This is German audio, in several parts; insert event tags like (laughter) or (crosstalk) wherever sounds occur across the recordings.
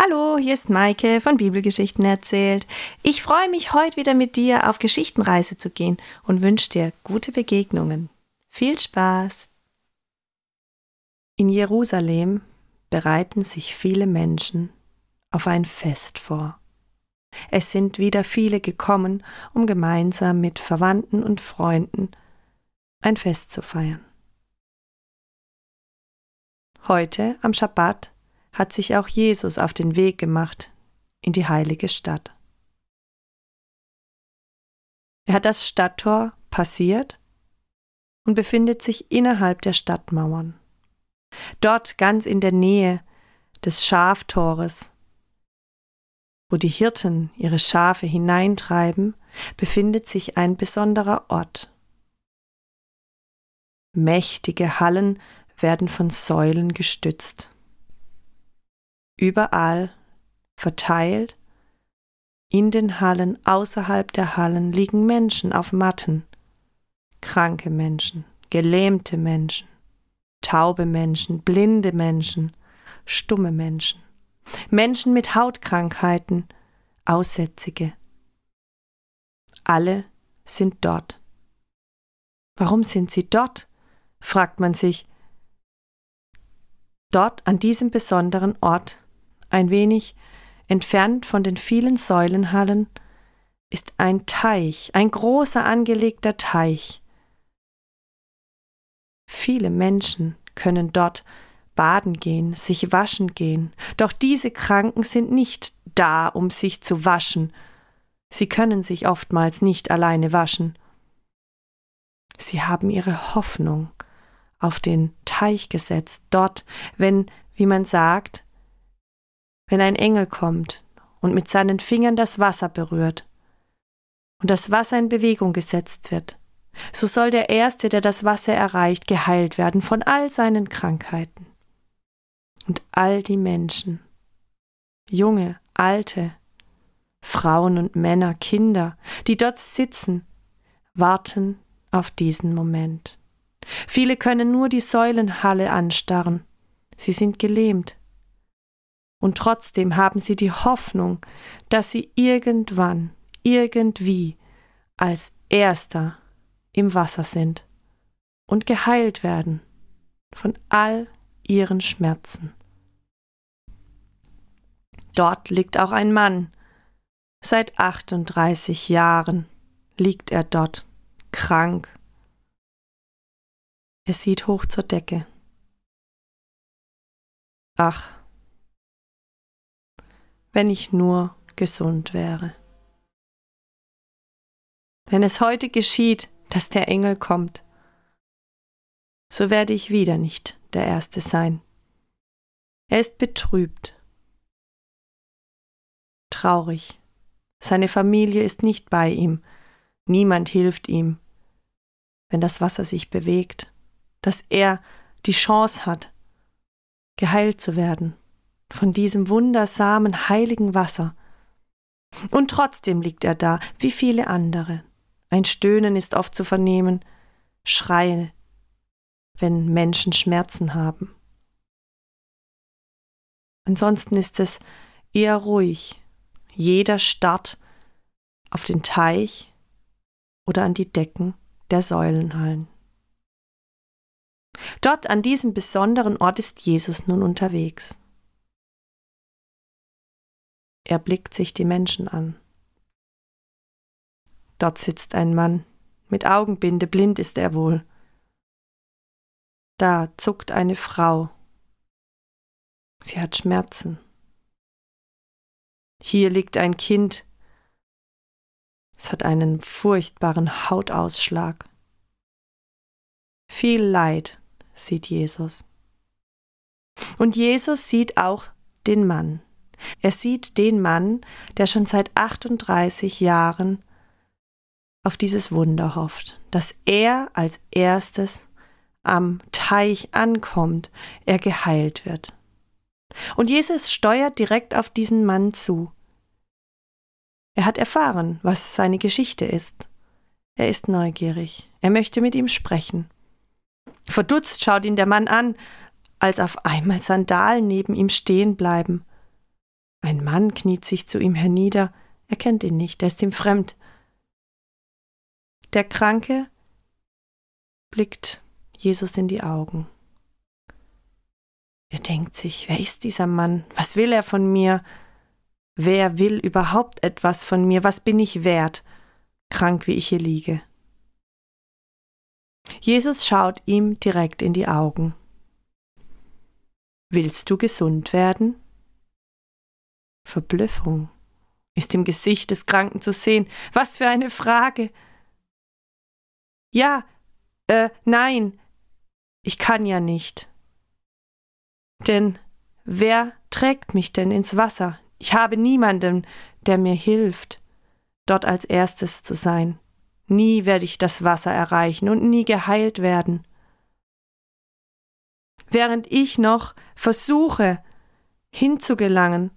Hallo, hier ist Maike von Bibelgeschichten erzählt. Ich freue mich, heute wieder mit dir auf Geschichtenreise zu gehen und wünsche dir gute Begegnungen. Viel Spaß! In Jerusalem bereiten sich viele Menschen auf ein Fest vor. Es sind wieder viele gekommen, um gemeinsam mit Verwandten und Freunden ein Fest zu feiern. Heute am Schabbat hat sich auch Jesus auf den Weg gemacht in die heilige Stadt. Er hat das Stadttor passiert und befindet sich innerhalb der Stadtmauern. Dort ganz in der Nähe des Schaftores, wo die Hirten ihre Schafe hineintreiben, befindet sich ein besonderer Ort. Mächtige Hallen werden von Säulen gestützt überall verteilt. In den Hallen, außerhalb der Hallen liegen Menschen auf Matten. Kranke Menschen, gelähmte Menschen, taube Menschen, blinde Menschen, stumme Menschen, Menschen mit Hautkrankheiten, Aussätzige. Alle sind dort. Warum sind sie dort? fragt man sich. Dort an diesem besonderen Ort ein wenig entfernt von den vielen Säulenhallen, ist ein Teich, ein großer angelegter Teich. Viele Menschen können dort baden gehen, sich waschen gehen, doch diese Kranken sind nicht da, um sich zu waschen. Sie können sich oftmals nicht alleine waschen. Sie haben ihre Hoffnung auf den Teich gesetzt, dort, wenn, wie man sagt, wenn ein Engel kommt und mit seinen Fingern das Wasser berührt und das Wasser in Bewegung gesetzt wird, so soll der Erste, der das Wasser erreicht, geheilt werden von all seinen Krankheiten. Und all die Menschen, junge, alte, Frauen und Männer, Kinder, die dort sitzen, warten auf diesen Moment. Viele können nur die Säulenhalle anstarren. Sie sind gelähmt. Und trotzdem haben sie die Hoffnung, dass sie irgendwann, irgendwie als Erster im Wasser sind und geheilt werden von all ihren Schmerzen. Dort liegt auch ein Mann. Seit 38 Jahren liegt er dort, krank. Er sieht hoch zur Decke. Ach, wenn ich nur gesund wäre. Wenn es heute geschieht, dass der Engel kommt, so werde ich wieder nicht der Erste sein. Er ist betrübt, traurig. Seine Familie ist nicht bei ihm, niemand hilft ihm, wenn das Wasser sich bewegt, dass er die Chance hat, geheilt zu werden von diesem wundersamen, heiligen Wasser. Und trotzdem liegt er da, wie viele andere. Ein Stöhnen ist oft zu vernehmen, Schreie, wenn Menschen Schmerzen haben. Ansonsten ist es eher ruhig. Jeder starrt auf den Teich oder an die Decken der Säulenhallen. Dort an diesem besonderen Ort ist Jesus nun unterwegs. Er blickt sich die Menschen an. Dort sitzt ein Mann, mit Augenbinde, blind ist er wohl. Da zuckt eine Frau. Sie hat Schmerzen. Hier liegt ein Kind. Es hat einen furchtbaren Hautausschlag. Viel Leid sieht Jesus. Und Jesus sieht auch den Mann. Er sieht den Mann, der schon seit 38 Jahren auf dieses Wunder hofft, dass er als erstes am Teich ankommt, er geheilt wird. Und Jesus steuert direkt auf diesen Mann zu. Er hat erfahren, was seine Geschichte ist. Er ist neugierig. Er möchte mit ihm sprechen. Verdutzt schaut ihn der Mann an, als auf einmal Sandalen neben ihm stehen bleiben Ein Mann kniet sich zu ihm hernieder, er kennt ihn nicht, er ist ihm fremd. Der Kranke blickt Jesus in die Augen. Er denkt sich, wer ist dieser Mann? Was will er von mir? Wer will überhaupt etwas von mir? Was bin ich wert, krank wie ich hier liege? Jesus schaut ihm direkt in die Augen. Willst du gesund werden? Verblüffung ist im Gesicht des Kranken zu sehen. Was für eine Frage. Ja, äh, nein, ich kann ja nicht. Denn wer trägt mich denn ins Wasser? Ich habe niemanden, der mir hilft, dort als erstes zu sein. Nie werde ich das Wasser erreichen und nie geheilt werden. Während ich noch versuche, hinzugelangen,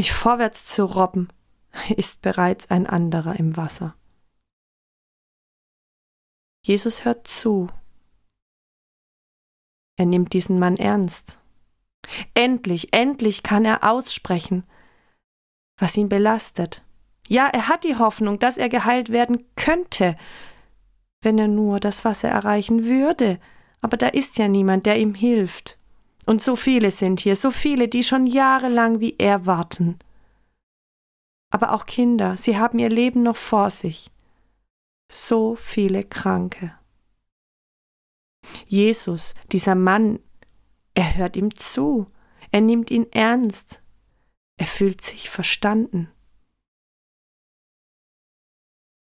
mich vorwärts zu robben, ist bereits ein anderer im Wasser. Jesus hört zu. Er nimmt diesen Mann ernst. Endlich, endlich kann er aussprechen, was ihn belastet. Ja, er hat die Hoffnung, dass er geheilt werden könnte, wenn er nur das Wasser erreichen würde. Aber da ist ja niemand, der ihm hilft. Und so viele sind hier, so viele, die schon jahrelang wie er warten. Aber auch Kinder, sie haben ihr Leben noch vor sich. So viele Kranke. Jesus, dieser Mann, er hört ihm zu, er nimmt ihn ernst, er fühlt sich verstanden.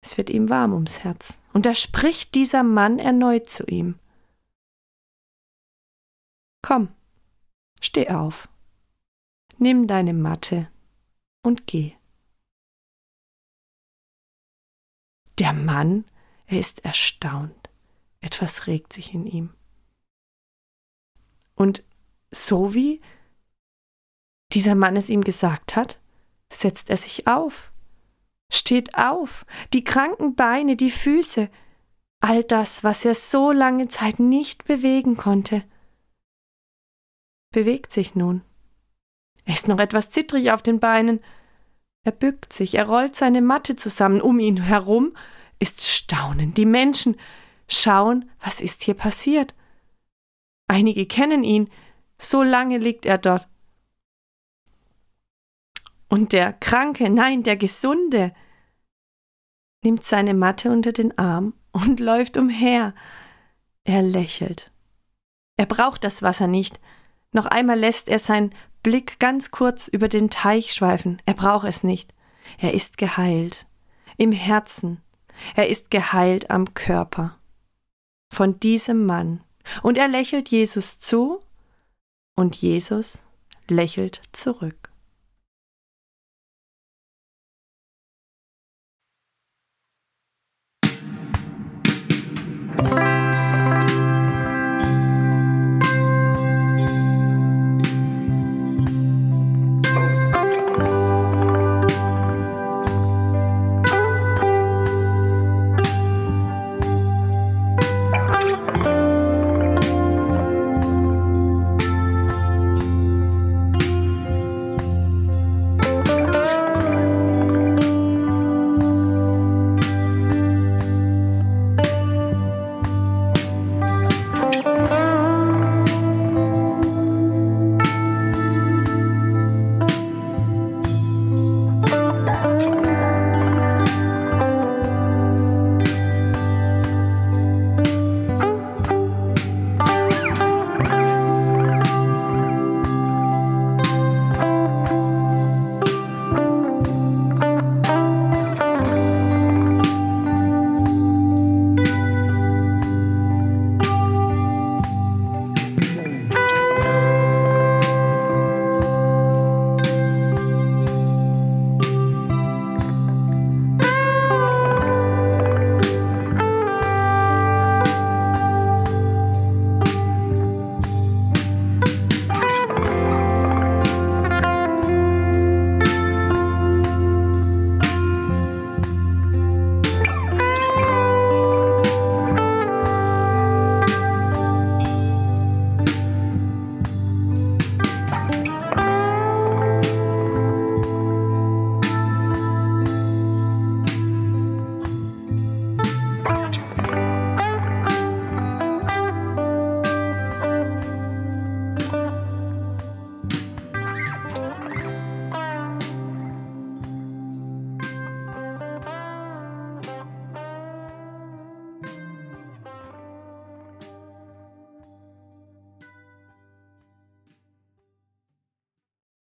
Es wird ihm warm ums Herz, und da spricht dieser Mann erneut zu ihm. Komm, steh auf, nimm deine Matte und geh. Der Mann, er ist erstaunt, etwas regt sich in ihm. Und so wie dieser Mann es ihm gesagt hat, setzt er sich auf, steht auf, die kranken Beine, die Füße, all das, was er so lange Zeit nicht bewegen konnte, bewegt sich nun. Er ist noch etwas zittrig auf den Beinen. Er bückt sich, er rollt seine Matte zusammen. Um ihn herum ist Staunen. Die Menschen schauen, was ist hier passiert. Einige kennen ihn, so lange liegt er dort. Und der Kranke, nein, der Gesunde, nimmt seine Matte unter den Arm und (laughs) läuft umher. Er lächelt. Er braucht das Wasser nicht. Noch einmal lässt er seinen Blick ganz kurz über den Teich schweifen. Er braucht es nicht. Er ist geheilt. Im Herzen. Er ist geheilt am Körper. Von diesem Mann. Und er lächelt Jesus zu und Jesus lächelt zurück.